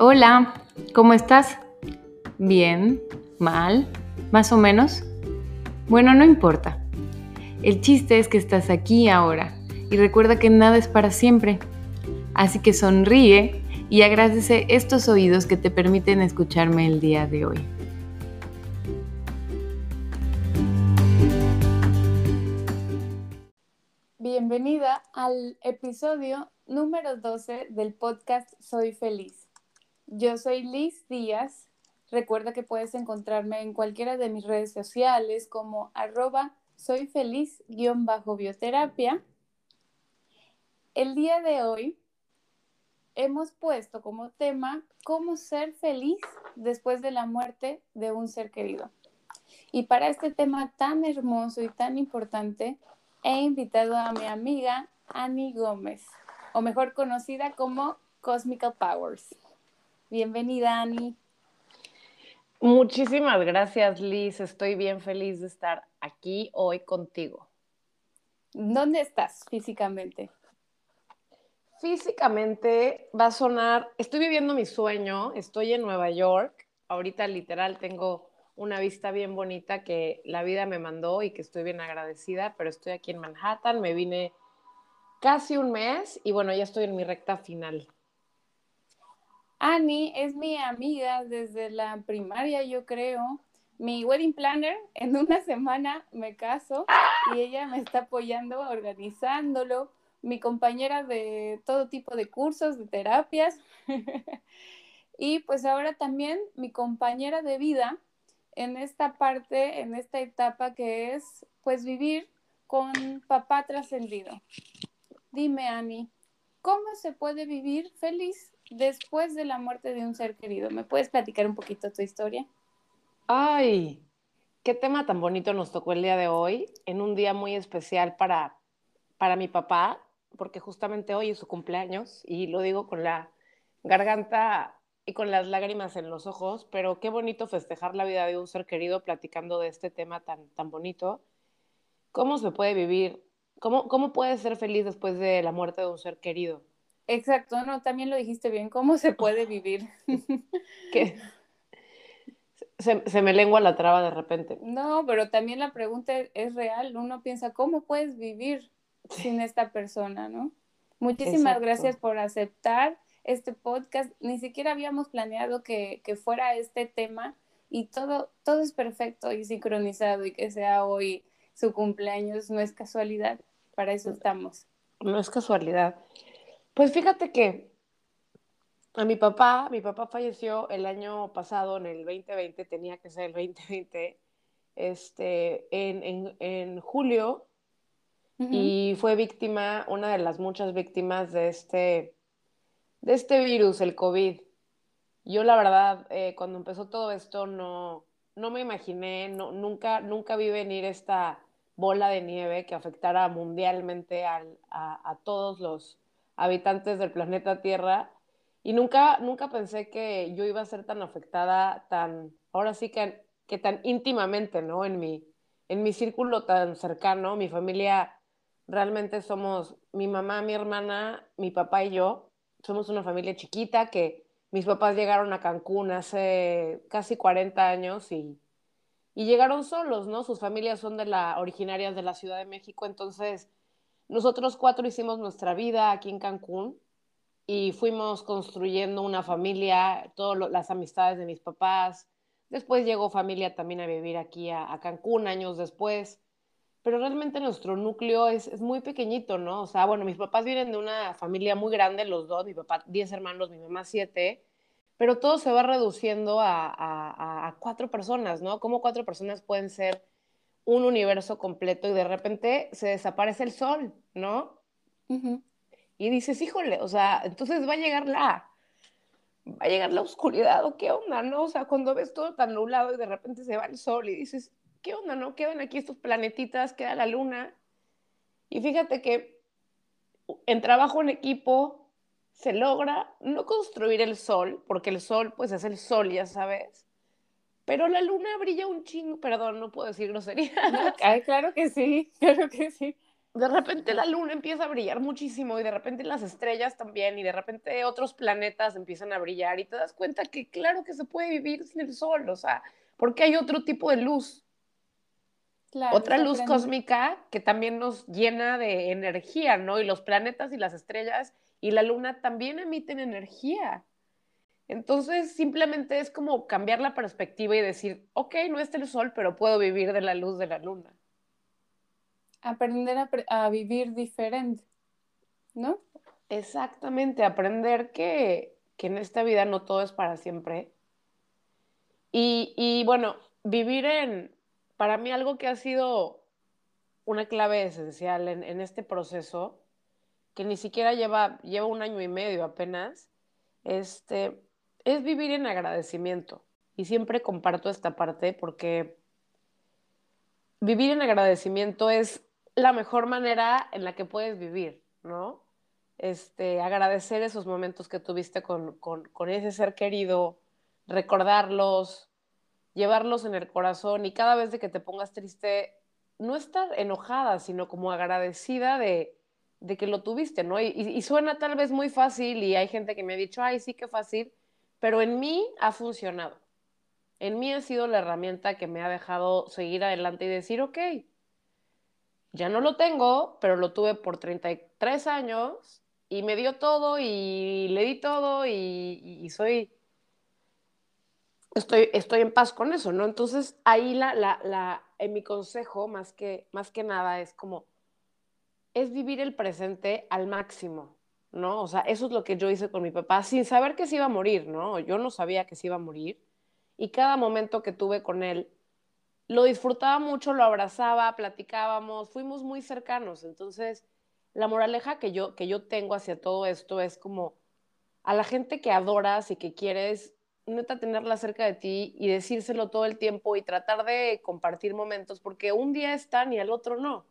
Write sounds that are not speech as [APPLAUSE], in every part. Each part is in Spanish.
Hola, ¿cómo estás? ¿Bien? ¿Mal? ¿Más o menos? Bueno, no importa. El chiste es que estás aquí ahora y recuerda que nada es para siempre. Así que sonríe y agradece estos oídos que te permiten escucharme el día de hoy. Bienvenida al episodio número 12 del podcast Soy Feliz. Yo soy Liz Díaz. Recuerda que puedes encontrarme en cualquiera de mis redes sociales como arroba soy feliz-bioterapia. El día de hoy hemos puesto como tema cómo ser feliz después de la muerte de un ser querido. Y para este tema tan hermoso y tan importante, he invitado a mi amiga Annie Gómez, o mejor conocida como Cosmical Powers. Bienvenida, Ani. Muchísimas gracias, Liz. Estoy bien feliz de estar aquí hoy contigo. ¿Dónde estás físicamente? Físicamente va a sonar, estoy viviendo mi sueño, estoy en Nueva York. Ahorita literal tengo una vista bien bonita que la vida me mandó y que estoy bien agradecida, pero estoy aquí en Manhattan, me vine casi un mes y bueno, ya estoy en mi recta final. Annie es mi amiga desde la primaria, yo creo. Mi wedding planner, [LAUGHS] en una semana me caso y ella me está apoyando organizándolo. Mi compañera de todo tipo de cursos, de terapias. [LAUGHS] y pues ahora también mi compañera de vida en esta parte, en esta etapa que es pues vivir con papá trascendido. Dime, Annie, ¿cómo se puede vivir feliz después de la muerte de un ser querido. ¿Me puedes platicar un poquito tu historia? Ay, qué tema tan bonito nos tocó el día de hoy, en un día muy especial para, para mi papá, porque justamente hoy es su cumpleaños y lo digo con la garganta y con las lágrimas en los ojos, pero qué bonito festejar la vida de un ser querido platicando de este tema tan, tan bonito. ¿Cómo se puede vivir? ¿Cómo, ¿Cómo puedes ser feliz después de la muerte de un ser querido? Exacto, no, también lo dijiste bien, ¿cómo se puede vivir? [LAUGHS] ¿Qué? Se, me lengua la traba de repente. No, pero también la pregunta es real, uno piensa, ¿cómo puedes vivir sin esta persona, no? Muchísimas gracias por aceptar este podcast, ni siquiera habíamos planeado que, que fuera este tema y todo, todo es perfecto y sincronizado y que sea hoy su cumpleaños, no es casualidad, para eso estamos. No es casualidad. Pues fíjate que a mi papá, mi papá falleció el año pasado, en el 2020, tenía que ser el 2020, este, en, julio, y fue víctima, una de las muchas víctimas de este, de este virus, el COVID. Yo la verdad, eh, cuando empezó todo esto, no, no me imaginé, no, nunca, nunca vi venir esta bola de nieve que afectara mundialmente a, a todos los habitantes del planeta Tierra y nunca, nunca pensé que yo iba a ser tan afectada, tan, ahora sí que, que tan íntimamente, ¿no? En mi, en mi círculo tan cercano, mi familia, realmente somos mi mamá, mi hermana, mi papá y yo, somos una familia chiquita que mis papás llegaron a Cancún hace casi 40 años y, y llegaron solos, ¿no? Sus familias son de la, originarias de la Ciudad de México, entonces nosotros cuatro hicimos nuestra vida aquí en Cancún y fuimos construyendo una familia, todas las amistades de mis papás. Después llegó familia también a vivir aquí a, Cancún años después. Pero realmente nuestro núcleo es, muy pequeñito, ¿no? O sea, bueno, mis papás vienen de una familia muy grande, los dos, mi papá diez hermanos, mi mamá siete, pero todo se va reduciendo a, a, a cuatro personas, ¿no? ¿Cómo cuatro personas pueden ser un universo completo y de repente se desaparece el sol, ¿no? Y dices, híjole, o sea, entonces va a llegar la, va a llegar la oscuridad o qué onda, ¿no? O sea, cuando ves todo tan nublado y de repente se va el sol y dices, ¿qué onda, no? Quedan aquí estos planetitas, queda la luna. Y fíjate que en trabajo en equipo se logra no construir el sol, porque el sol pues es el sol, ya sabes, pero la luna brilla un chingo, perdón, no puedo decir grosería. [LAUGHS] Ay, claro que sí, claro que sí. de repente la luna empieza a brillar muchísimo y de repente las estrellas también y de repente otros planetas empiezan a brillar y te das cuenta que claro que se puede vivir sin el sol, o sea, porque hay otro tipo de luz. Otra luz cósmica que también nos llena de energía, ¿no? Y los planetas y las estrellas y la luna también emiten energía. Entonces, simplemente es como cambiar la perspectiva y decir, ok, no está el sol, pero puedo vivir de la luz de la luna. Aprender a, vivir diferente, ¿no? Exactamente, aprender que, en esta vida no todo es para siempre. Y, bueno, vivir en, para mí algo que ha sido una clave esencial en, en este proceso, que ni siquiera lleva, lleva un año y medio apenas, este, es vivir en agradecimiento. Y siempre comparto esta parte porque vivir en agradecimiento es la mejor manera en la que puedes vivir, ¿no? Este, agradecer esos momentos que tuviste con, con ese ser querido, recordarlos, llevarlos en el corazón y cada vez de que te pongas triste, no estar enojada, sino como agradecida de, de que lo tuviste, ¿no? Y, suena tal vez muy fácil y hay gente que me ha dicho, ay, sí, qué fácil, pero en mí ha funcionado. En mí ha sido la herramienta que me ha dejado seguir adelante y decir, ok, ya no lo tengo, pero lo tuve por 33 años y me dio todo y le di todo y, soy, estoy, estoy en paz con eso, ¿no? Entonces ahí la, la, la, en mi consejo, más que, más que nada, es como, es vivir el presente al máximo, ¿no? O sea, eso es lo que yo hice con mi papá, sin saber que se iba a morir, ¿no? Yo no sabía que se iba a morir. Y cada momento que tuve con él, lo disfrutaba mucho, lo abrazaba, platicábamos, fuimos muy cercanos. Entonces, la moraleja que yo, que yo tengo hacia todo esto es como a la gente que adoras y que quieres, neta, tenerla cerca de ti y decírselo todo el tiempo y tratar de compartir momentos, porque un día están y al otro no,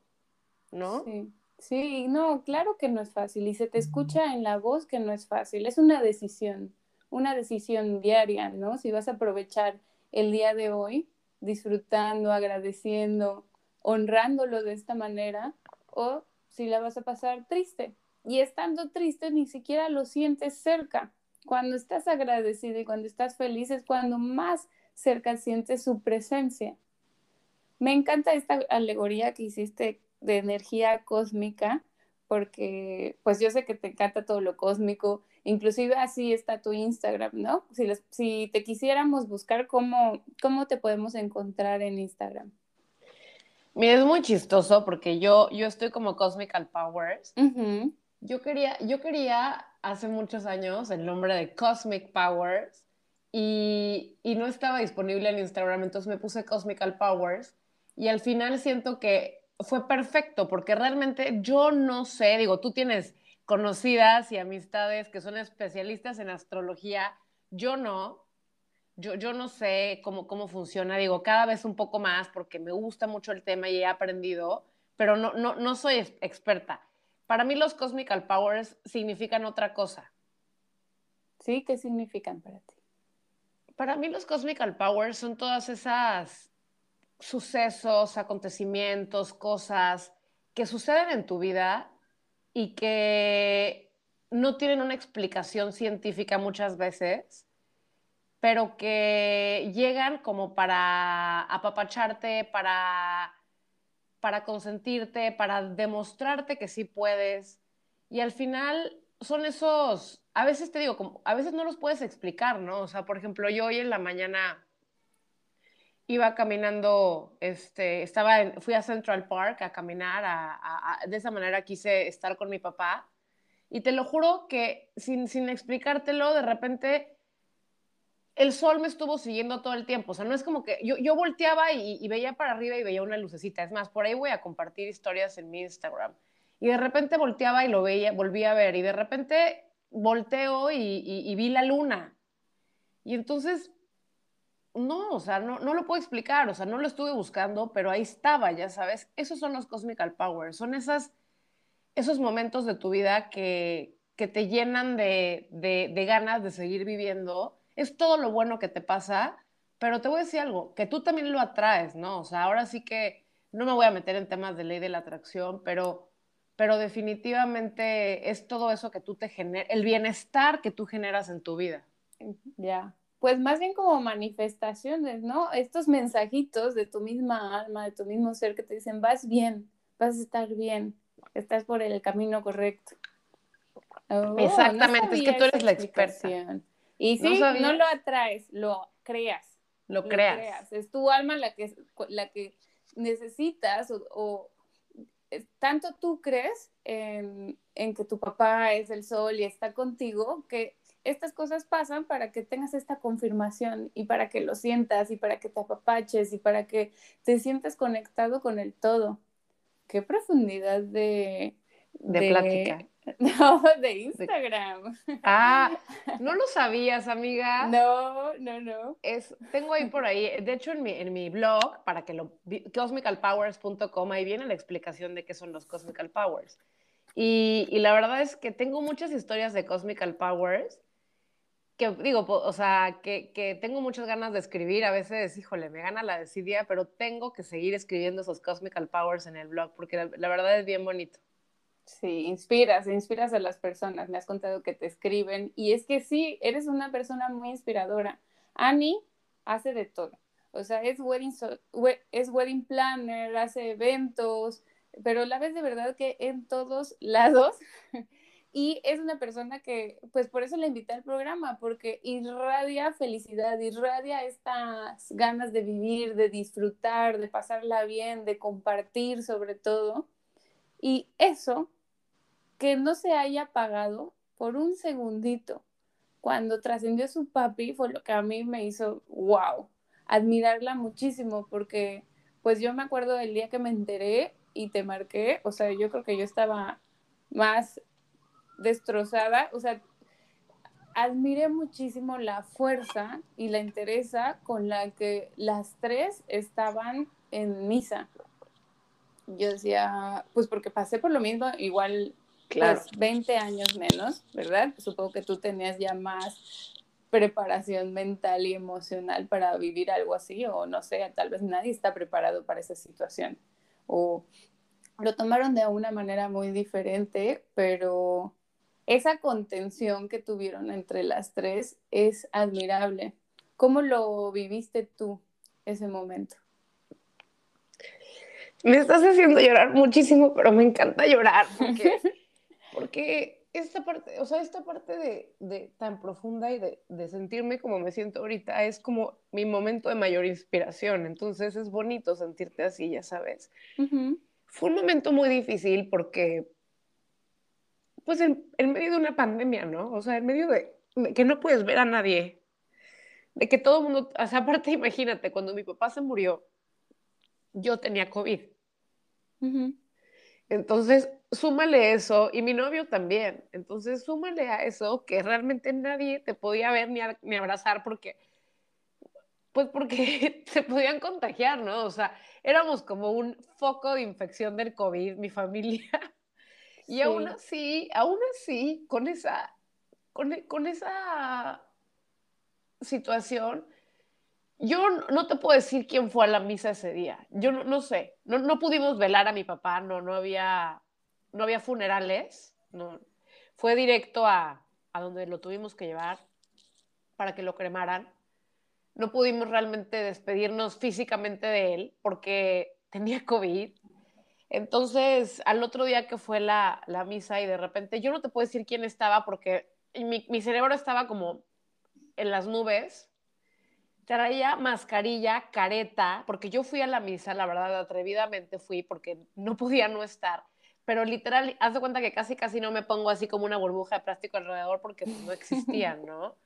¿no? Sí. Sí, no, claro que no es fácil y se te escucha en la voz que no es fácil, es una decisión, una decisión diaria, ¿no? Si vas a aprovechar el día de hoy disfrutando, agradeciendo, honrándolo de esta manera o si la vas a pasar triste. Y estando triste ni siquiera lo sientes cerca. Cuando estás agradecido y cuando estás feliz es cuando más cerca sientes su presencia. Me encanta esta alegoría que hiciste de energía cósmica, porque pues yo sé que te encanta todo lo cósmico, inclusive así está tu Instagram, ¿no? Si, si te quisiéramos buscar, ¿cómo, ¿cómo te podemos encontrar en Instagram? Mira, es muy chistoso porque yo, yo estoy como Cosmical Powers. yo, quería, yo quería hace muchos años el nombre de Cosmic Powers y, y no estaba disponible en Instagram, entonces me puse Cosmical Powers y al final siento que fue perfecto porque realmente yo no sé, digo, tú tienes conocidas y amistades que son especialistas en astrología, yo no, yo, yo no sé cómo, cómo funciona, digo, cada vez un poco más porque me gusta mucho el tema y he aprendido, pero no, no, no soy experta. Para mí los Cosmical Powers significan otra cosa. ¿Sí? ¿Qué significan para ti? Para mí los Cosmical Powers son todas esas sucesos, acontecimientos, cosas que suceden en tu vida y que no tienen una explicación científica muchas veces, pero que llegan como para apapacharte, para, para consentirte, para demostrarte que sí puedes. Y al final son esos, a veces te digo, como, a veces no los puedes explicar, ¿no? O sea, por ejemplo, yo hoy en la mañana iba caminando, este, estaba fui a Central Park a caminar, de esa manera quise estar con mi papá. Y te lo juro que sin, sin explicártelo, de repente el sol me estuvo siguiendo todo el tiempo. O sea, no es como que yo, yo volteaba y, veía para arriba y veía una lucecita. Es más, por ahí voy a compartir historias en mi Instagram. Y de repente volteaba y lo veía, volví a ver. Y de repente volteo y vi la luna. Y entonces no, o sea, no, no lo puedo explicar, o sea, no lo estuve buscando, pero ahí estaba, ya sabes. Esos son los Cosmical Powers, son esas, esos momentos de tu vida que, que te llenan de, de, de, ganas de seguir viviendo. Es todo lo bueno que te pasa, pero te voy a decir algo, que tú también lo atraes, ¿no? O sea, ahora sí que no me voy a meter en temas de ley de la atracción, pero pero definitivamente es todo eso que tú te generas, el bienestar que tú generas en tu vida. Ya. Pues más bien como manifestaciones, ¿no? Estos mensajitos de tu misma alma, de tu mismo ser que te dicen, vas bien, vas a estar bien, estás por el camino correcto. Oh, Exactamente, es que tú eres la experta. Y sí, no, lo atraes, lo creas. Lo, creas. Es tu alma la que, la que necesitas o, tanto tú crees en, en, que tu papá es el sol y está contigo que estas cosas pasan para que tengas esta confirmación y para que lo sientas y para que te apapaches y para que te sientas conectado con el todo. Qué profundidad de, de, plática. [LAUGHS] No, de Instagram. Ah, [LAUGHS] ¿no lo sabías, amiga? No, no, no. Es, tengo ahí por ahí, de hecho en mi, en mi blog, para que lo, cosmicalpowers.com, ahí viene la explicación de qué son los Cosmical Powers. Y, y, la verdad es que tengo muchas historias de Cosmical Powers que digo, o sea, que, que, tengo muchas ganas de escribir, a veces, híjole, me gana la desidia, pero tengo que seguir escribiendo esos Cosmical Powers en el blog, porque la, verdad es bien bonito. Sí, inspiras, inspiras a las personas, me has contado que te escriben, y es que sí, eres una persona muy inspiradora. Annie hace de todo, o sea, es wedding, es wedding planner, hace eventos, pero la ves de verdad que en todos lados [LAUGHS] Y es una persona que, pues por eso la invité al programa, porque irradia felicidad, irradia estas ganas de vivir, de disfrutar, de pasarla bien, de compartir sobre todo. Y eso, que no se haya pagado por un segundito cuando trascendió su papi, fue lo que a mí me hizo, wow, admirarla muchísimo, porque pues yo me acuerdo del día que me enteré y te marqué, o sea, yo creo que yo estaba más destrozada, o sea, admiré muchísimo la fuerza y la interesa con la que las tres estaban en misa. Yo decía, pues porque pasé por lo mismo, igual claro. 20 años menos, ¿verdad? Supongo que tú tenías ya más preparación mental y emocional para vivir algo así, o no sé, tal vez nadie está preparado para esa situación. O lo tomaron de una manera muy diferente, pero esa contención que tuvieron entre las tres es admirable. ¿Cómo lo viviste tú ese momento? Me estás haciendo llorar muchísimo, pero me encanta llorar porque, [LAUGHS] porque esta parte, o sea, esta parte de, de tan profunda y de, de, sentirme como me siento ahorita es como mi momento de mayor inspiración. Entonces es bonito sentirte así, ya sabes. Fue un momento muy difícil porque pues en, medio de una pandemia, ¿no? O sea, en medio de, que no puedes ver a nadie, de que todo el mundo, o sea, [LAUGHS] aparte imagínate, cuando mi papá se murió, yo tenía COVID. Entonces, súmale eso, y mi novio también. Entonces, súmale a eso que realmente nadie te podía ver ni, ni abrazar porque, pues porque [LAUGHS] se podían contagiar, ¿no? O sea, éramos como un foco de infección del COVID, mi familia. [LAUGHS] Y aún así, aún así, con esa, con, con esa situación, yo no te puedo decir quién fue a la misa ese día. Yo no, no sé. No, no, pudimos velar a mi papá, no, no, había, no había funerales. No. Fue directo a, a donde lo tuvimos que llevar para que lo cremaran. No pudimos realmente despedirnos físicamente de él porque tenía COVID. Entonces, al otro día que fue la, misa y de repente, yo no te puedo decir quién estaba porque mi, mi cerebro estaba como en las nubes, traía mascarilla, careta, porque yo fui a la misa, la verdad, atrevidamente fui porque no podía no estar, pero literal, haz de cuenta que casi casi no me pongo así como una burbuja de plástico alrededor porque no existían, ¿no?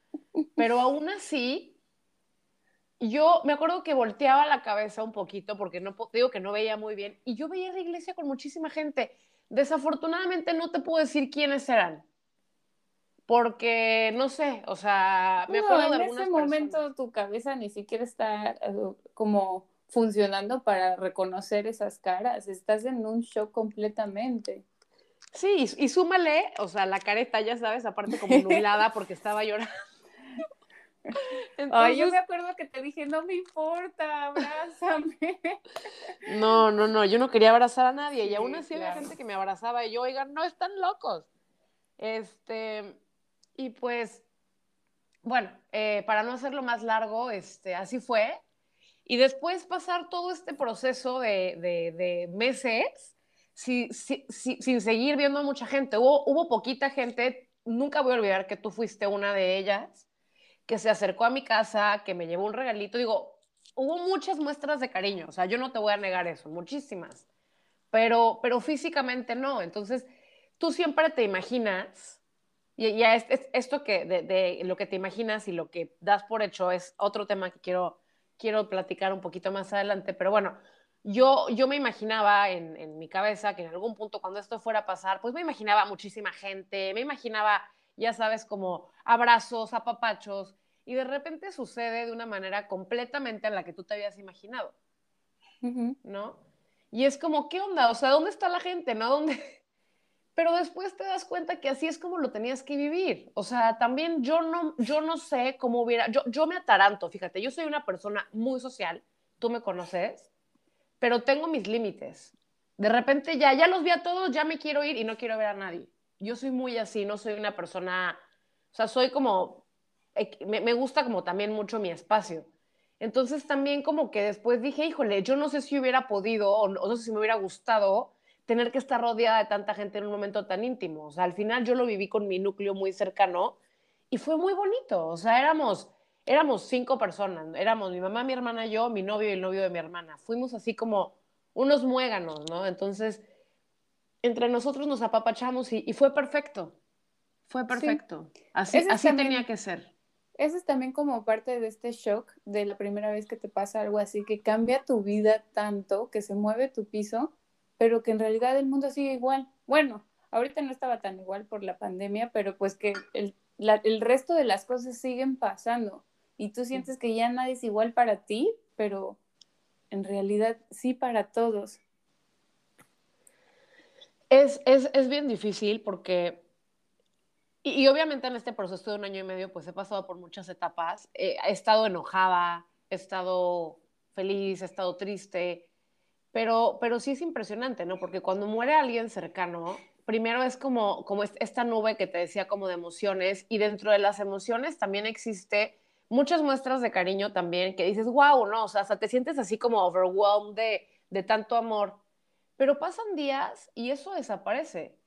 Pero aún así, yo me acuerdo que volteaba la cabeza un poquito porque no digo que no veía muy bien y yo veía la iglesia con muchísima gente. Desafortunadamente no te puedo decir quiénes eran. Porque no sé, o sea, me acuerdo de algunas En ese momento tu cabeza ni siquiera está eh, como funcionando para reconocer esas caras. Estás en un shock completamente. Sí, y, súmale, o sea, la careta, ya sabes, aparte como [LAUGHS] nublada porque estaba llorando. [LAUGHS] Ay, yo me acuerdo que te dije, no me importa, abrázame. [LAUGHS] No, no, no, yo no quería abrazar a nadie y aún así había gente que me abrazaba y yo, oigan, no están locos. Este, y pues, bueno, eh, para no hacerlo más largo, este, así fue. Y después pasar todo este proceso de, de, meses sin seguir viendo a mucha gente. Hubo, hubo poquita gente, nunca voy a olvidar que tú fuiste una de ellas, que se acercó a mi casa, que me llevó un regalito. Digo, hubo muchas muestras de cariño, o sea, yo no te voy a negar eso, muchísimas, pero, pero físicamente no. Entonces, tú siempre te imaginas y ya es, esto que de, lo que te imaginas y lo que das por hecho es otro tema que quiero, quiero platicar un poquito más adelante, pero bueno, yo, yo me imaginaba en, en, mi cabeza que en algún punto cuando esto fuera a pasar, pues me imaginaba muchísima gente, me imaginaba, ya sabes, como abrazos, apapachos, y de repente sucede de una manera completamente en la que tú te habías imaginado, ¿no? Y es como, ¿qué onda? O sea, ¿dónde está la gente? ¿No? ¿Dónde, [LAUGHS] pero después te das cuenta que así es como lo tenías que vivir. O sea, también yo no, yo no sé cómo hubiera, yo, yo me ataranto, fíjate, yo soy una persona muy social, tú me conoces, pero tengo mis límites. De repente ya, ya los vi a todos, ya me quiero ir y no quiero ver a nadie. Yo soy muy así, no soy una persona, o sea, soy como, me, me gusta como también mucho mi espacio. Entonces también como que después dije, híjole, yo no sé si hubiera podido o no sé si me hubiera gustado tener que estar rodeada de tanta gente en un momento tan íntimo. O sea, al final yo lo viví con mi núcleo muy cercano y fue muy bonito. O sea, éramos, éramos cinco personas. Éramos mi mamá, mi hermana, yo, mi novio y el novio de mi hermana. Fuimos así como unos muéganos, ¿no? Entonces, entre nosotros nos apapachamos y, fue perfecto. Fue perfecto. Así, así tenía que ser. Eso es también como parte de este shock de la primera vez que te pasa algo así, que cambia tu vida tanto, que se mueve tu piso, pero que en realidad el mundo sigue igual. Bueno, ahorita no estaba tan igual por la pandemia, pero pues que el, el resto de las cosas siguen pasando y tú sientes que ya nadie es igual para ti, pero en realidad sí para todos. Es, es, es bien difícil porque, y, obviamente en este proceso de un año y medio, pues he pasado por muchas etapas. he estado enojada, he estado feliz, he estado triste, pero, pero sí es impresionante, ¿no? Porque cuando muere alguien cercano, primero es como, como esta nube que te decía como de emociones y dentro de las emociones también existe muchas muestras de cariño también que dices, wow, ¿no? O sea, hasta te sientes así como overwhelmed de, de tanto amor. Pero pasan días y eso desaparece.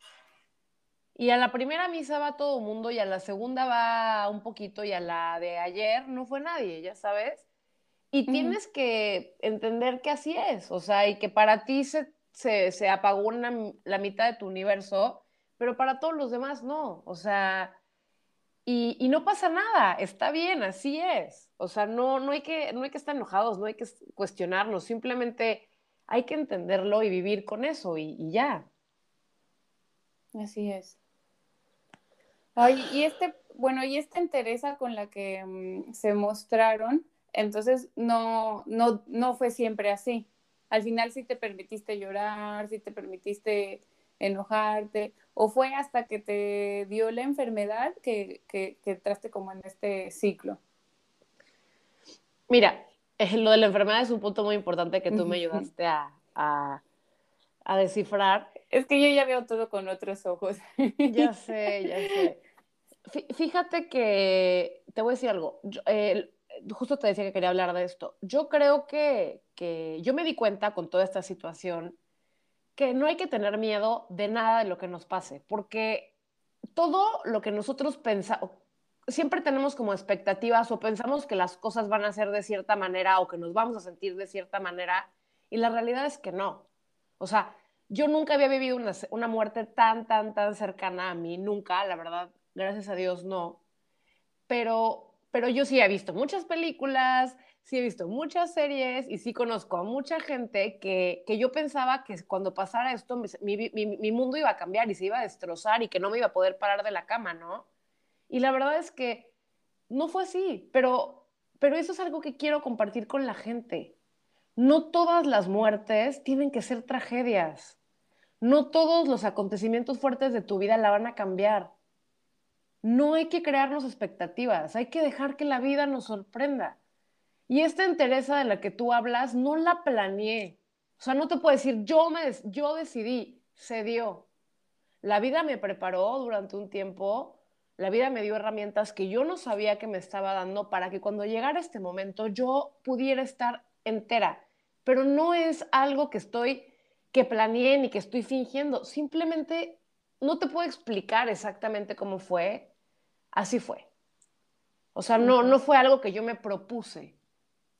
Y a la primera misa va todo el mundo y a la segunda va un poquito y a la de ayer no fue nadie, ya sabes. Y tienes que entender que así es, o sea, y que para ti se, se, apagó la mitad de tu universo, pero para todos los demás no, o sea, y, y, no pasa nada, está bien, así es, o sea, no, no, hay que, no hay que estar enojados, no hay que cuestionarnos, simplemente hay que entenderlo y vivir con eso y, y ya. Así es. Ay, y este, bueno, y esta entereza con la que mm, se mostraron, entonces, no, no, no fue siempre así. Al final sí te permitiste llorar, sí te permitiste enojarte, o fue hasta que te dio la enfermedad que, que, entraste como en este ciclo. Mira, eh, lo de la enfermedad es un punto muy importante que tú me ayudaste a, a, a descifrar. Es que yo ya veo todo con otros ojos. Ya sé, ya sé. Fíjate que te voy a decir algo. Justo te decía que quería hablar de esto. Yo creo que, que yo me di cuenta con toda esta situación que no hay que tener miedo de nada de lo que nos pase, porque todo lo que nosotros pensamos, siempre tenemos como expectativas o pensamos que las cosas van a ser de cierta manera o que nos vamos a sentir de cierta manera, y la realidad es que no. O sea, yo nunca había vivido una, una muerte tan, tan, tan cercana a mí, nunca, la verdad, gracias a Dios no. Pero pero yo sí he visto muchas películas, sí he visto muchas series y sí conozco a mucha gente que, que yo pensaba que cuando pasara esto mi, mi, mi, mundo iba a cambiar y se iba a destrozar y que no me iba a poder parar de la cama, ¿no? Y la verdad es que no fue así, pero, pero eso es algo que quiero compartir con la gente. No todas las muertes tienen que ser tragedias. No todos los acontecimientos fuertes de tu vida la van a cambiar. No hay que crearnos expectativas, hay que dejar que la vida nos sorprenda. Y esta entereza de la que tú hablas, no la planeé. O sea, no te puedo decir, yo, me, yo decidí, se dio. La vida me preparó durante un tiempo, la vida me dio herramientas que yo no sabía que me estaba dando para que cuando llegara este momento yo pudiera estar entera. Pero no es algo que estoy, que planeé ni que estoy fingiendo. Simplemente no te puedo explicar exactamente cómo fue. Así fue. O sea, no, no fue algo que yo me propuse.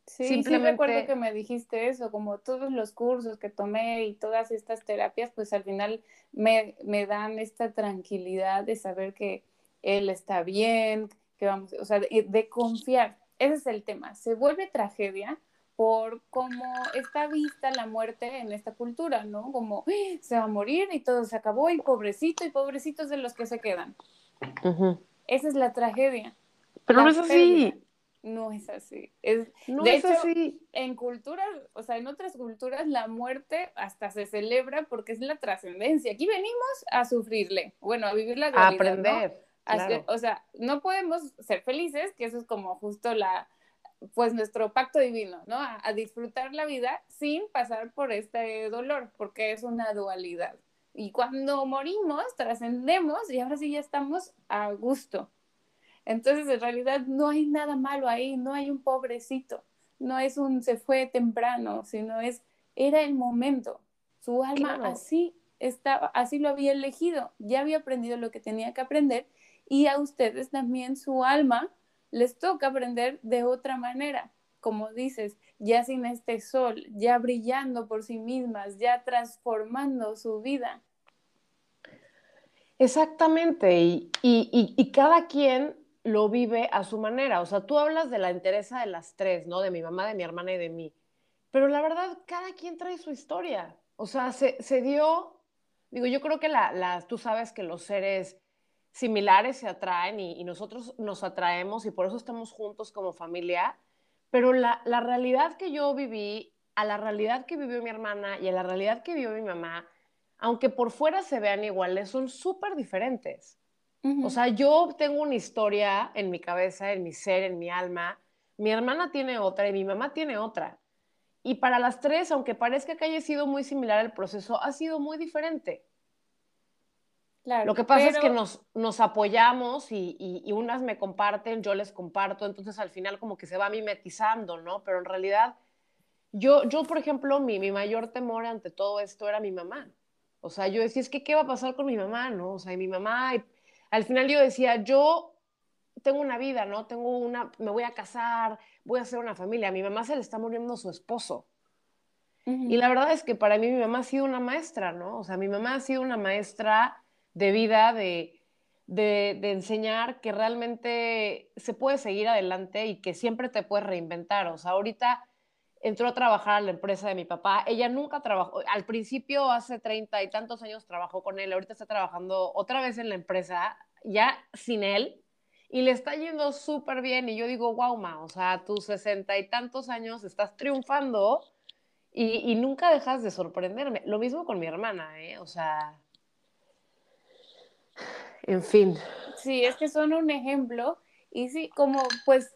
Sí, Simplemente... sí recuerdo que me dijiste eso, como todos los cursos que tomé y todas estas terapias, pues al final me, me dan esta tranquilidad de saber que él está bien, que vamos, o sea, de, confiar. Ese es el tema. Se vuelve tragedia por cómo está vista la muerte en esta cultura, ¿no? Como ¡Ah! se va a morir y todo se acabó y pobrecito y pobrecitos de los que se quedan. Esa es la tragedia. Pero no es así. No es así. Es, no de es así. En culturas, o sea, en otras culturas la muerte hasta se celebra porque es la trascendencia. Aquí venimos a sufrirle, bueno, a vivir la A aprender o sea, no podemos ser felices, que eso es como justo la, pues nuestro pacto divino, ¿no? A, disfrutar la vida sin pasar por este dolor, porque es una dualidad. Y cuando morimos, trascendemos y ahora sí ya estamos a gusto. Entonces, en realidad no hay nada malo ahí, no hay un pobrecito, no es un se fue temprano, sino es, era el momento. Su alma así estaba, así lo había elegido, ya había aprendido lo que tenía que aprender y a ustedes también su alma les toca aprender de otra manera, como dices, ya sin este sol, ya brillando por sí mismas, ya transformando su vida. Exactamente, y, y, cada quien lo vive a su manera. O sea, tú hablas de la entereza de las tres, ¿no? De mi mamá, de mi hermana y de mí. Pero la verdad, cada quien trae su historia. O sea, se, se dio, digo, yo creo que la, tú sabes que los seres similares se atraen y, nosotros nos atraemos y por eso estamos juntos como familia, pero la, la, realidad que yo viví, a la realidad que vivió mi hermana y a la realidad que vivió mi mamá, aunque por fuera se vean iguales, son súper diferentes. O sea, yo tengo una historia en mi cabeza, en mi ser, en mi alma, mi hermana tiene otra y mi mamá tiene otra. Y para las tres, aunque parezca que haya sido muy similar el proceso, ha sido muy diferente. Lo que pasa es que nos, nos apoyamos y, y, unas me comparten, yo les comparto, entonces al final como que se va mimetizando, ¿no? Pero en realidad, yo, yo por ejemplo, mi, mi mayor temor ante todo esto era mi mamá. O sea, yo decía, es que, ¿qué va a pasar con mi mamá, no? O sea, mi mamá, y al final yo decía, yo tengo una vida, ¿no? Tengo una, me voy a casar, voy a hacer una familia. A mi mamá se le está muriendo su esposo. Y la verdad es que para mí mi mamá ha sido una maestra, ¿no? O sea, mi mamá ha sido una maestra de vida, de, de, enseñar que realmente se puede seguir adelante y que siempre te puedes reinventar. O sea, ahorita entró a trabajar a la empresa de mi papá. Ella nunca trabajó, al principio hace treinta y tantos años trabajó con él, ahorita está trabajando otra vez en la empresa, ya sin él, y le está yendo súper bien. Y yo digo, wow, ma, o sea, tus sesenta y tantos años estás triunfando y, y, nunca dejas de sorprenderme. Lo mismo con mi hermana, ¿eh? O sea, en fin. Sí, es que son un ejemplo y sí, como pues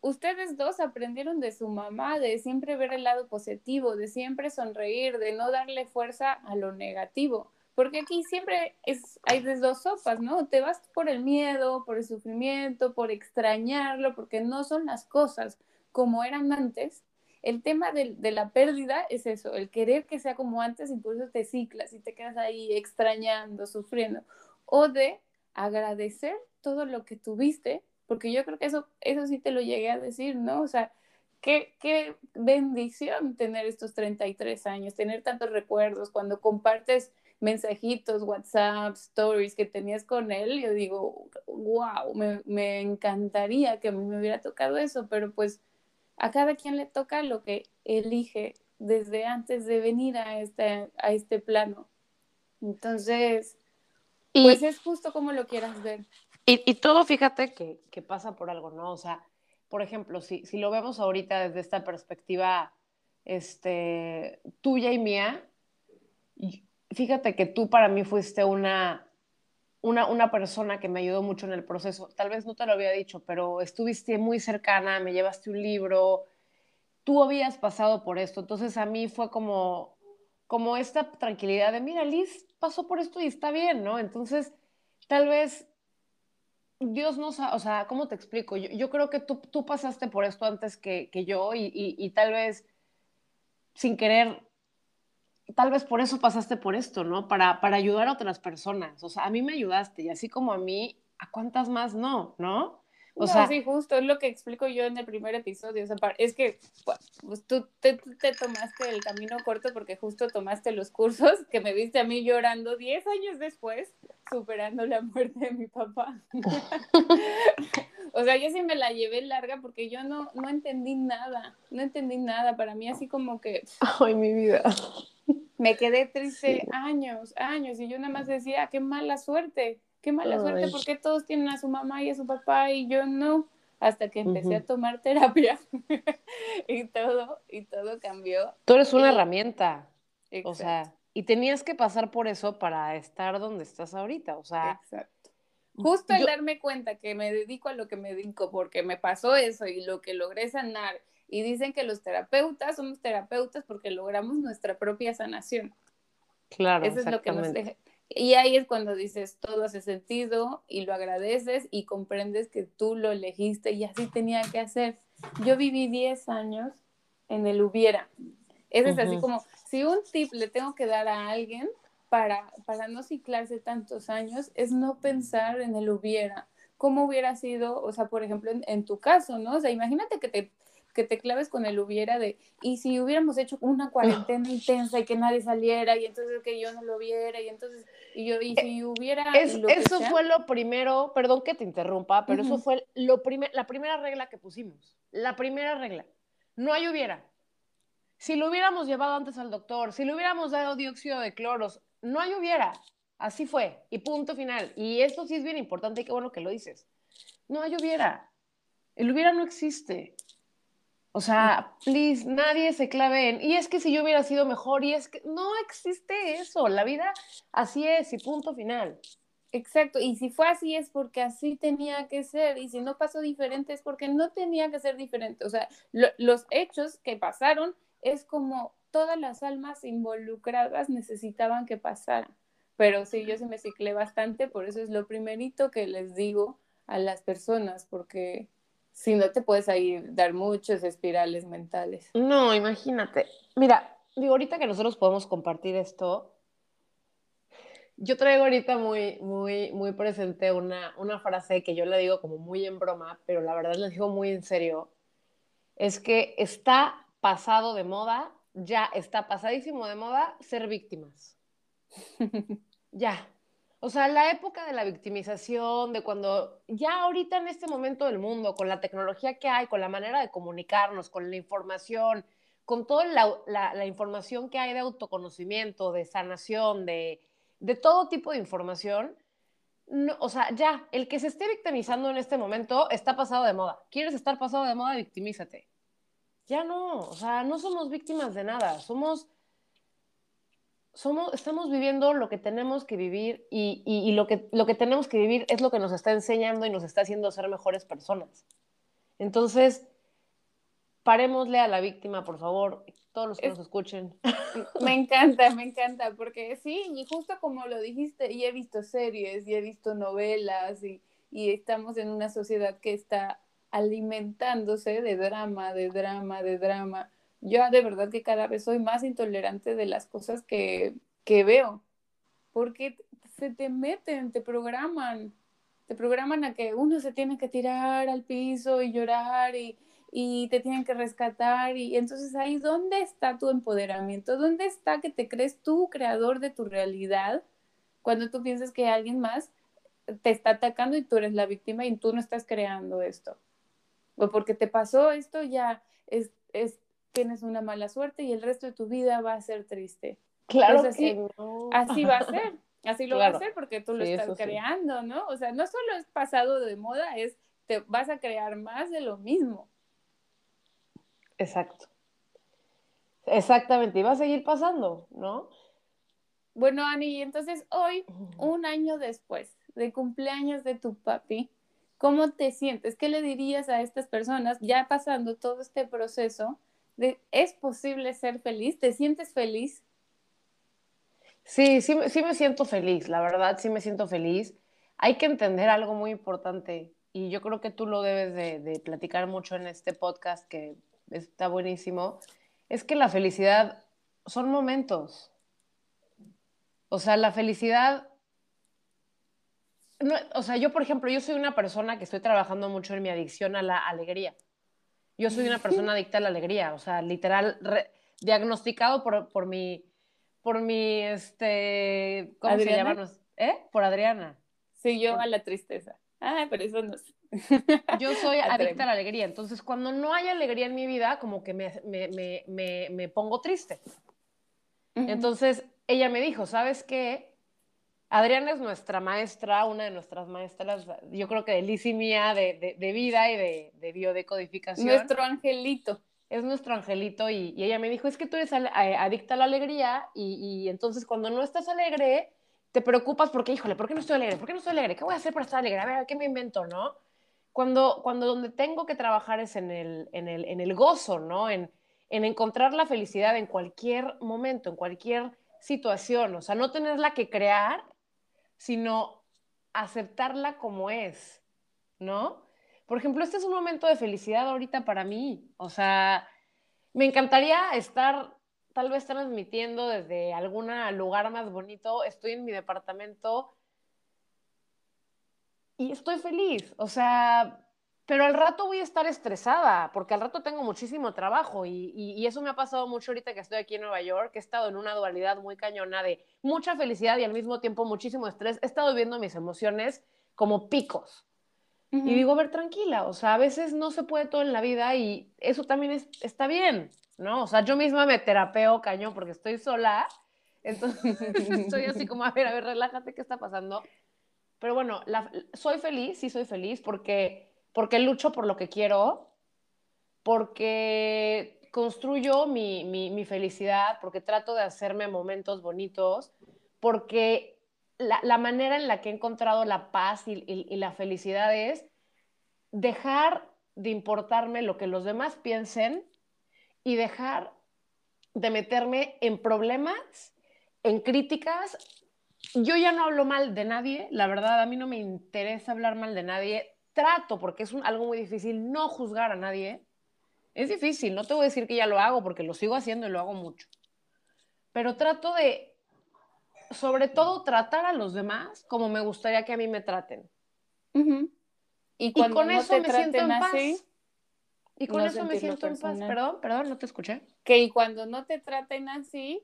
ustedes dos aprendieron de su mamá, de siempre ver el lado positivo, de siempre sonreír, de no darle fuerza a lo negativo. Porque aquí siempre es, hay de dos sopas, ¿no? Te vas por el miedo, por el sufrimiento, por extrañarlo, porque no son las cosas como eran antes. El tema de, de la pérdida es eso, el querer que sea como antes y por eso te ciclas y te quedas ahí extrañando, sufriendo o de agradecer todo lo que tuviste, porque yo creo que eso, eso sí te lo llegué a decir, ¿no? O sea, qué, qué bendición tener estos 33 años, tener tantos recuerdos, cuando compartes mensajitos, WhatsApp, stories que tenías con él, yo digo, wow, me, me encantaría que me hubiera tocado eso, pero pues a cada quien le toca lo que elige desde antes de venir a este, a este plano. Entonces, pues es justo como lo quieras ver. Y, todo, fíjate que, que, pasa por algo, ¿no? O sea, por ejemplo, si, si lo vemos ahorita desde esta perspectiva este, tuya y mía, fíjate que tú para mí fuiste una, una, una persona que me ayudó mucho en el proceso. Tal vez no te lo había dicho, pero estuviste muy cercana, me llevaste un libro, tú habías pasado por esto. Entonces a mí fue como, como esta tranquilidad de, mira, Liz pasó por esto y está bien, ¿no? Entonces, tal vez Dios no sabe, o sea, ¿cómo te explico? Yo, yo creo que tú, tú, pasaste por esto antes que, que yo y, y, y tal vez sin querer tal vez por eso pasaste por esto, ¿no? Para, para ayudar a otras personas. O sea, a mí me ayudaste y así como a mí, ¿a cuántas más no? ¿No? O no, sea, sí, justo es lo que explico yo en el primer episodio. O sea, es que pues, tú te, te, tomaste el camino corto porque justo tomaste los cursos que me viste a mí llorando 10 años después, superando la muerte de mi papá. [LAUGHS] o sea, yo sí me la llevé larga porque yo no, no entendí nada, no entendí nada. Para mí así como que... Ay, mi vida. Me quedé triste sí. años, años, y yo nada más decía, qué mala suerte, qué mala Ay. suerte, porque todos tienen a su mamá y a su papá y yo no, hasta que empecé uh -huh. a tomar [LAUGHS] terapia y todo, y todo cambió. Tú eres una y... herramienta, Exacto. o sea, y tenías que pasar por eso para estar donde estás ahorita, o sea. Exacto. Justo al yo... darme cuenta que me dedico a lo que me dedico, porque me pasó eso y lo que logré sanar y dicen que los terapeutas somos terapeutas porque logramos nuestra propia sanación. Claro. Eso es lo que nos deja. Y ahí es cuando dices, todo hace sentido y lo agradeces y comprendes que tú lo elegiste y así tenía que hacer. Yo viví 10 años en el hubiera. Uh -huh. es así como, si un tip le tengo que dar a alguien para, para no ciclarse tantos años, es no pensar en el hubiera. ¿Cómo hubiera sido, o sea, por ejemplo, en, en tu caso, ¿no? O sea, imagínate que te que te claves con el hubiera de, y si hubiéramos hecho una cuarentena intensa y que nadie saliera y entonces que yo no lo viera y entonces, y yo, y si hubiera... Es, eso sea... fue lo primero, perdón que te interrumpa, pero uh -huh. eso fue lo primer, la primera regla que pusimos, la primera regla, no hay hubiera. Si lo hubiéramos llevado antes al doctor, si le hubiéramos dado dióxido de cloros, no hay hubiera. Así fue, y punto final. Y esto sí es bien importante y qué bueno que lo dices. No hay hubiera. El hubiera no existe. O sea, please, nadie se clave en, y es que si yo hubiera sido mejor, y es que no existe eso, la vida así es y punto final. Exacto, y si fue así es porque así tenía que ser, y si no pasó diferente es porque no tenía que ser diferente. O sea, lo, los hechos que pasaron es como todas las almas involucradas necesitaban que pasaran. Pero sí, yo sí me ciclé bastante, por eso es lo primerito que les digo a las personas, porque si no te puedes ahí dar muchos espirales mentales. No, imagínate. Mira, digo, ahorita que nosotros podemos compartir esto, yo traigo ahorita muy, muy, muy presente una, una frase que yo le digo como muy en broma, pero la verdad les digo muy en serio, es que está pasado de moda, ya está pasadísimo de moda ser víctimas. [LAUGHS] ya, o sea, la época de la victimización, de cuando ya ahorita en este momento del mundo, con la tecnología que hay, con la manera de comunicarnos, con la información, con toda la, la, la información que hay de autoconocimiento, de sanación, de, de todo tipo de información, no, o sea, ya, el que se esté victimizando en este momento está pasado de moda. ¿Quieres estar pasado de moda? Victimízate. Ya no, o sea, no somos víctimas de nada, somos somos, estamos viviendo lo que tenemos que vivir y, y, y, lo, que, lo que tenemos que vivir es lo que nos está enseñando y nos está haciendo ser mejores personas. Entonces, parémosle a la víctima, por favor, todos los que es, nos escuchen. [LAUGHS] Me encanta, me encanta, porque sí, y justo como lo dijiste, y he visto series, y he visto novelas, y, y estamos en una sociedad que está alimentándose de drama, de drama, de drama yo de verdad que cada vez soy más intolerante de las cosas que, que veo, porque se te meten, te programan, te programan a que uno se tiene que tirar al piso y llorar y, y te tienen que rescatar y entonces ahí, ¿dónde está tu empoderamiento? ¿Dónde está que te crees tú creador de tu realidad cuando tú piensas que alguien más te está atacando y tú eres la víctima y tú no estás creando esto? O porque te pasó esto ya es, es tienes una mala suerte y el resto de tu vida va a ser triste. Claro pues así, que no. así va a [LAUGHS] ser, así lo claro. va a ser porque tú lo sí, estás creando, sí. ¿no? O sea, no solo es pasado de moda, es te vas a crear más de lo mismo. Exacto. Exactamente, y va a seguir pasando, ¿no? Bueno, Ani, entonces hoy, un año después de cumpleaños de tu papi, ¿cómo te sientes? ¿Qué le dirías a estas personas ya pasando todo este proceso? ¿Es posible ser feliz? ¿Te sientes feliz? Sí, sí, sí me siento feliz, la verdad, sí me siento feliz. Hay que entender algo muy importante y yo creo que tú lo debes de, de platicar mucho en este podcast que está buenísimo, es que la felicidad son momentos. O sea, la felicidad o sea, yo, por ejemplo, yo soy una persona que estoy trabajando mucho en mi adicción a la alegría. Yo soy una persona adicta a la alegría, o sea, literal, diagnosticado por, por mi, por mi, este, ¿cómo se llama? ¿Eh? Por Adriana. Sí, yo a la tristeza. Ah, pero eso no [LAUGHS] Yo soy [LAUGHS] adicta a la alegría, entonces cuando no hay alegría en mi vida, como que me, me, me, me pongo triste. Entonces, ella me dijo, ¿sabes qué? Adriana es nuestra maestra, una de nuestras maestras, yo creo que de Liz y mía, de, de, vida y de, de, biodecodificación. Nuestro angelito. Es nuestro angelito y, y, ella me dijo, es que tú eres adicta a la alegría y, y, entonces cuando no estás alegre, te preocupas porque, híjole, ¿por qué no estoy alegre? ¿Por qué no estoy alegre? ¿Qué voy a hacer para estar alegre? A ver, ¿qué me invento, no? Cuando, cuando donde tengo que trabajar es en el, en el, en el gozo, ¿no? En, en encontrar la felicidad en cualquier momento, en cualquier situación, o sea, no tenerla que crear, sino aceptarla como es, ¿no? Por ejemplo, este es un momento de felicidad ahorita para mí, o sea, me encantaría estar tal vez transmitiendo desde algún lugar más bonito, estoy en mi departamento y estoy feliz, o sea, pero al rato voy a estar estresada, porque al rato tengo muchísimo trabajo y, eso me ha pasado mucho ahorita que estoy aquí en Nueva York, he estado en una dualidad muy cañona de mucha felicidad y al mismo tiempo muchísimo estrés. He estado viendo mis emociones como picos. Y digo, a ver, tranquila, o sea, a veces no se puede todo en la vida y eso también está bien, ¿no? O sea, yo misma me terapeo cañón porque estoy sola, [LAUGHS] entonces estoy así como, a ver, a ver, relájate, ¿qué está pasando? Pero bueno, soy feliz, sí soy feliz porque porque lucho por lo que quiero, porque construyo mi, mi, felicidad, porque trato de hacerme momentos bonitos, porque la, la, manera en la que he encontrado la paz y, y, la felicidad es dejar de importarme lo que los demás piensen y dejar de meterme en problemas, en críticas. Yo ya no hablo mal de nadie, la verdad, a mí no me interesa hablar mal de nadie trato, porque es algo muy difícil, no juzgar a nadie. Es difícil, no te voy a decir que ya lo hago, porque lo sigo haciendo y lo hago mucho. Pero trato de, sobre todo, tratar a los demás como me gustaría que a mí me traten. Y, con eso me siento en paz. y con eso me siento en paz. Perdón, perdón, no te escuché. Que y cuando no te traten así,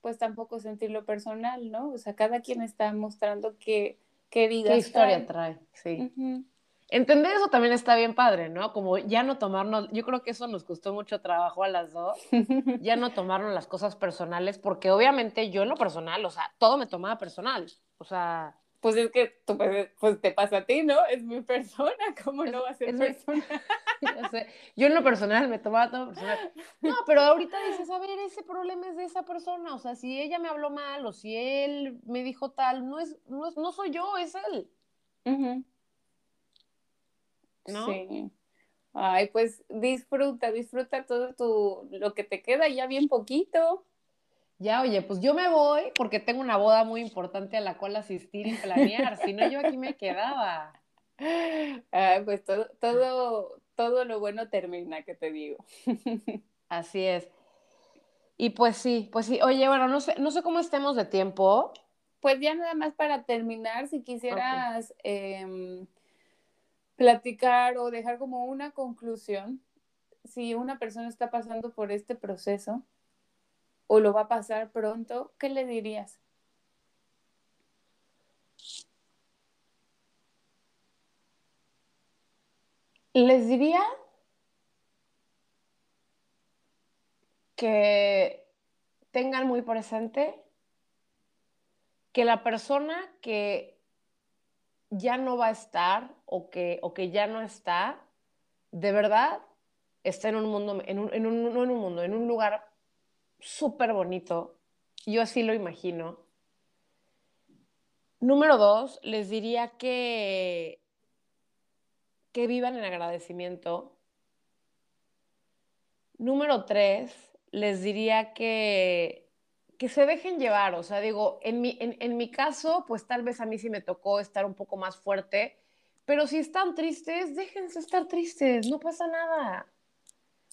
pues tampoco sentirlo personal, ¿no? O sea, cada quien está mostrando qué, qué vida. Qué historia trae, sí. Entender eso también está bien padre, ¿no? Como ya no tomarnos, yo creo que eso nos costó mucho trabajo a las dos, [LAUGHS] ya no tomarnos las cosas personales, porque obviamente yo en lo personal, o sea, todo me tomaba personal, o sea... Pues es que tú, pues, pues te pasa a ti, ¿no? Es mi persona, [LAUGHS] ¿cómo no va a ser persona? [LAUGHS] yo en lo personal me tomaba todo personal. No, pero ahorita dices, a ver, ese problema es de esa persona, o sea, si ella me habló mal o si él me dijo tal, no es, no, no soy yo, es él. ¿No? Sí. Ay, pues disfruta, disfruta todo tu, lo que te queda ya bien poquito. Ya, oye, pues yo me voy porque tengo una boda muy importante a la cual asistir y planear, si no yo aquí me quedaba. [LAUGHS] Ah, pues todo, todo, todo lo bueno termina, que te digo. [LAUGHS] Así es. Y pues sí, pues sí. Oye, bueno, no sé, no sé cómo estemos de tiempo. Pues ya nada más para terminar, si quisieras em, platicar o dejar como una conclusión si una persona está pasando por este proceso o lo va a pasar pronto, ¿qué le dirías? Les diría que tengan muy presente que la persona que ya no va a estar o que, o que ya no está, de verdad está en un mundo, en un, en un, no en un mundo, en un lugar súper bonito. Yo así lo imagino. Número dos, les diría que, que vivan en agradecimiento. Número tres, les diría que, que se dejen llevar. O sea, digo, en mi, en, en mi caso, pues tal vez a mí sí me tocó estar un poco más fuerte, pero si están tristes, déjense estar tristes, no pasa nada.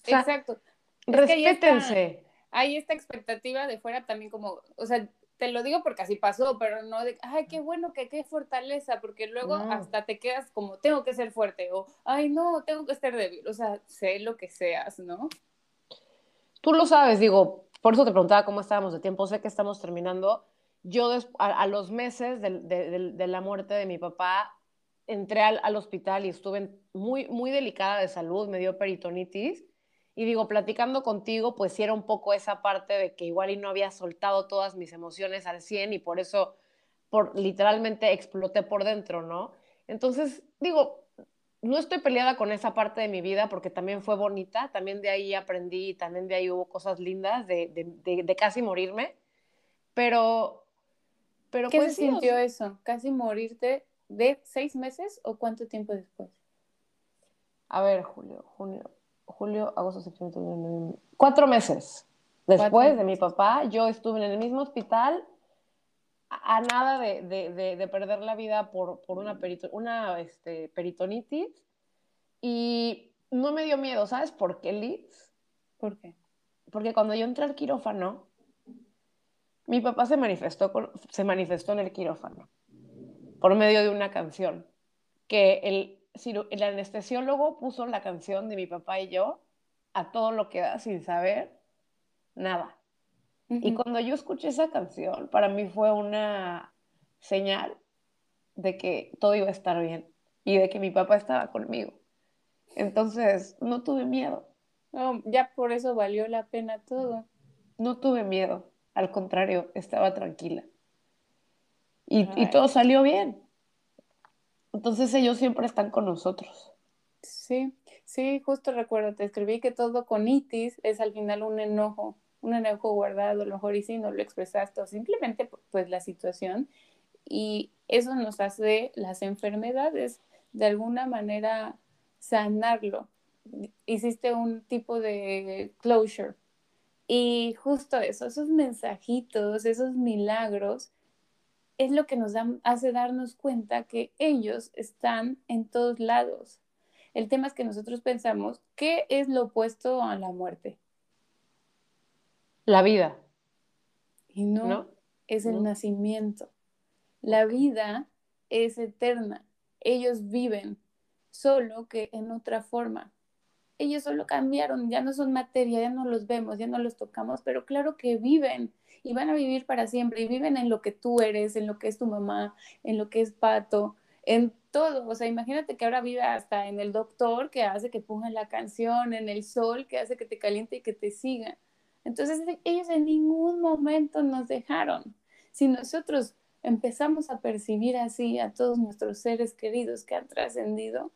O sea, Exacto. Respétense. hay esta expectativa de fuera también como, o sea, te lo digo porque así pasó, pero no de, ay, qué bueno, que qué fortaleza, porque luego hasta te quedas como, tengo que ser fuerte, o, ay, no, tengo que estar débil, o sea, sé lo que seas, ¿no? Tú lo sabes, digo, por eso te preguntaba cómo estábamos de tiempo, sé que estamos terminando. Yo a, los meses de, la muerte de mi papá, entré al, al, hospital y estuve muy, muy delicada de salud, me dio peritonitis y digo, platicando contigo, pues era un poco esa parte de que igual y no había soltado todas mis emociones al 100 y por eso por, literalmente exploté por dentro, ¿no? Entonces, digo, no estoy peleada con esa parte de mi vida porque también fue bonita, también de ahí aprendí, también de ahí hubo cosas lindas de, de, de, casi morirme, pero... pero ¿Qué pues, se sintió eso? ¿Casi morirte de seis meses o cuánto tiempo después? A ver, Julio, junio, julio, agosto, septiembre. Cuatro meses después de mi papá, yo estuve en el mismo hospital a, nada de, de, de, perder la vida por, por una, perito, una este, peritonitis y no me dio miedo, ¿sabes por qué, Liz? ¿Por qué? Porque cuando yo entré al quirófano, mi papá se manifestó, se manifestó en el quirófano por medio de una canción que el el anestesiólogo puso la canción de mi papá y yo a todo lo que da sin saber nada. Y cuando yo escuché esa canción, para mí fue una señal de que todo iba a estar bien y de que mi papá estaba conmigo. Entonces, no tuve miedo. ya por eso valió la pena todo. No tuve miedo, al contrario, estaba tranquila. Y, y todo salió bien. Entonces ellos siempre están con nosotros. Sí, sí, justo recuerdo, te escribí que todo con itis es al final un enojo, un enojo guardado, a lo mejor y si no lo expresaste o simplemente pues la situación y eso nos hace las enfermedades de alguna manera sanarlo. Hiciste un tipo de closure y justo eso, esos mensajitos, esos milagros es lo que nos hace darnos cuenta que ellos están en todos lados. El tema es que nosotros pensamos, ¿qué es lo opuesto a la muerte? La vida. Y no, es el nacimiento. La vida es eterna. Ellos viven, solo que en otra forma. Ellos solo cambiaron, ya no son materia, ya no los vemos, ya no los tocamos, pero claro que viven y van a vivir para siempre y viven en lo que tú eres, en lo que es tu mamá, en lo que es Pato, en todo. O sea, imagínate que ahora vive hasta en el doctor que hace que ponga la canción, en el sol que hace que te caliente y que te siga. Entonces ellos en ningún momento nos dejaron. Si nosotros empezamos a percibir así a todos nuestros seres queridos que han trascendido,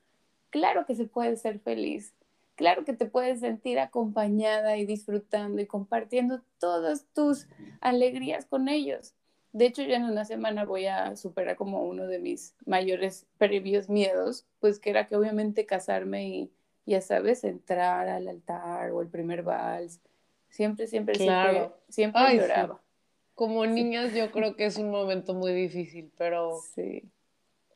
claro que se puede ser feliz claro que te puedes sentir acompañada y disfrutando y compartiendo todas tus alegrías con ellos. De hecho, ya en una semana voy a superar como uno de mis mayores previos miedos, pues que era que obviamente casarme y, ya sabes, entrar al altar o el primer vals. Siempre, siempre, siempre, siempre lloraba. Como niñas yo creo que es un momento muy difícil, pero... Sí.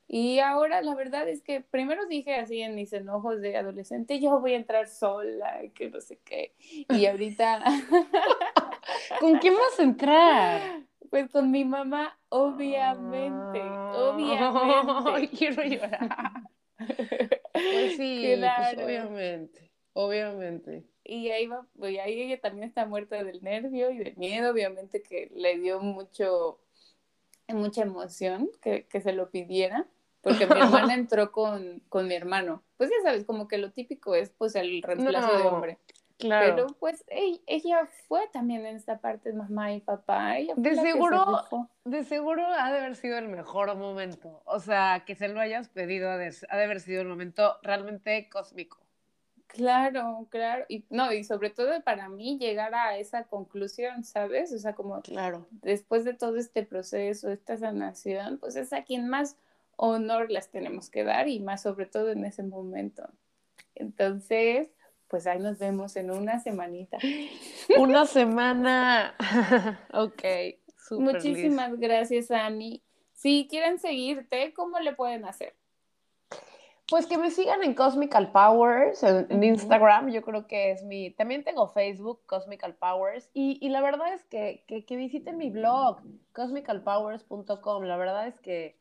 Y ahora la verdad es que primero dije así en mis enojos de adolescente, yo voy a entrar sola, que no sé qué. Y ahorita... [LAUGHS] ¿Con quién vas a entrar? Pues con mi mamá, obviamente, obviamente. Ay, [LAUGHS] quiero llorar. [LAUGHS] Pues sí, pues obviamente, obviamente. Y ahí va, pues ahí ella también está muerta del nervio y del miedo, obviamente que le dio mucho, mucha emoción que, que se lo pidiera porque mi hermana [LAUGHS] entró con, con, mi hermano. Pues ya sabes, como que lo típico es pues el reemplazo de hombre. Claro. Pero pues ella, fue también en esta parte, mamá y papá. de seguro, de seguro ha de haber sido el mejor momento. O sea, que se lo hayas pedido ha de, haber sido el momento realmente cósmico. Claro, claro. Y no, y sobre todo para mí llegar a esa conclusión, ¿sabes? O sea, como Claro. después de todo este proceso, esta sanación, pues es a quien más honor las tenemos que dar y más sobre todo en ese momento. Entonces, pues ahí nos vemos en una semanita. [LAUGHS] Una semana. [LAUGHS] ok. Muchísimas gracias, Ani. Si quieren seguirte, ¿cómo le pueden hacer? Pues que me sigan en Cosmical Powers, en. Instagram, yo creo que es mi... También tengo Facebook, Cosmical Powers, y, y la verdad es que, que, que visiten mi blog, cosmicalpowers.com. La verdad es que,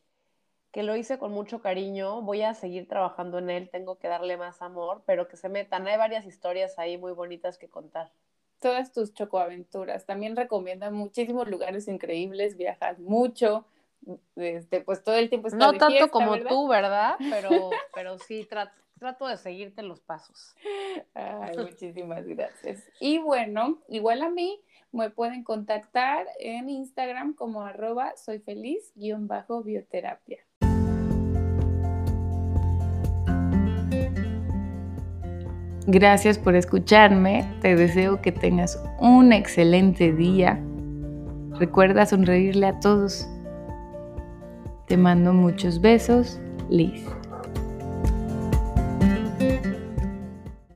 que lo hice con mucho cariño, voy a seguir trabajando en él, tengo que darle más amor, pero que se metan, hay varias historias ahí muy bonitas que contar. Todas tus chocoaventuras. También recomiendan muchísimos lugares increíbles, viajas mucho, este, pues todo el tiempo estás No de tanto fiesta, como ¿verdad? tú, ¿verdad? [LAUGHS] Pero, pero sí, tra- trato de seguirte los pasos. Ay, [LAUGHS] muchísimas gracias. Y bueno, igual a mí me pueden contactar en Instagram como arroba soy feliz guion bajo bioterapia. Gracias por escucharme. Te deseo que tengas un excelente día. Recuerda sonreírle a todos. Te mando muchos besos, Liz.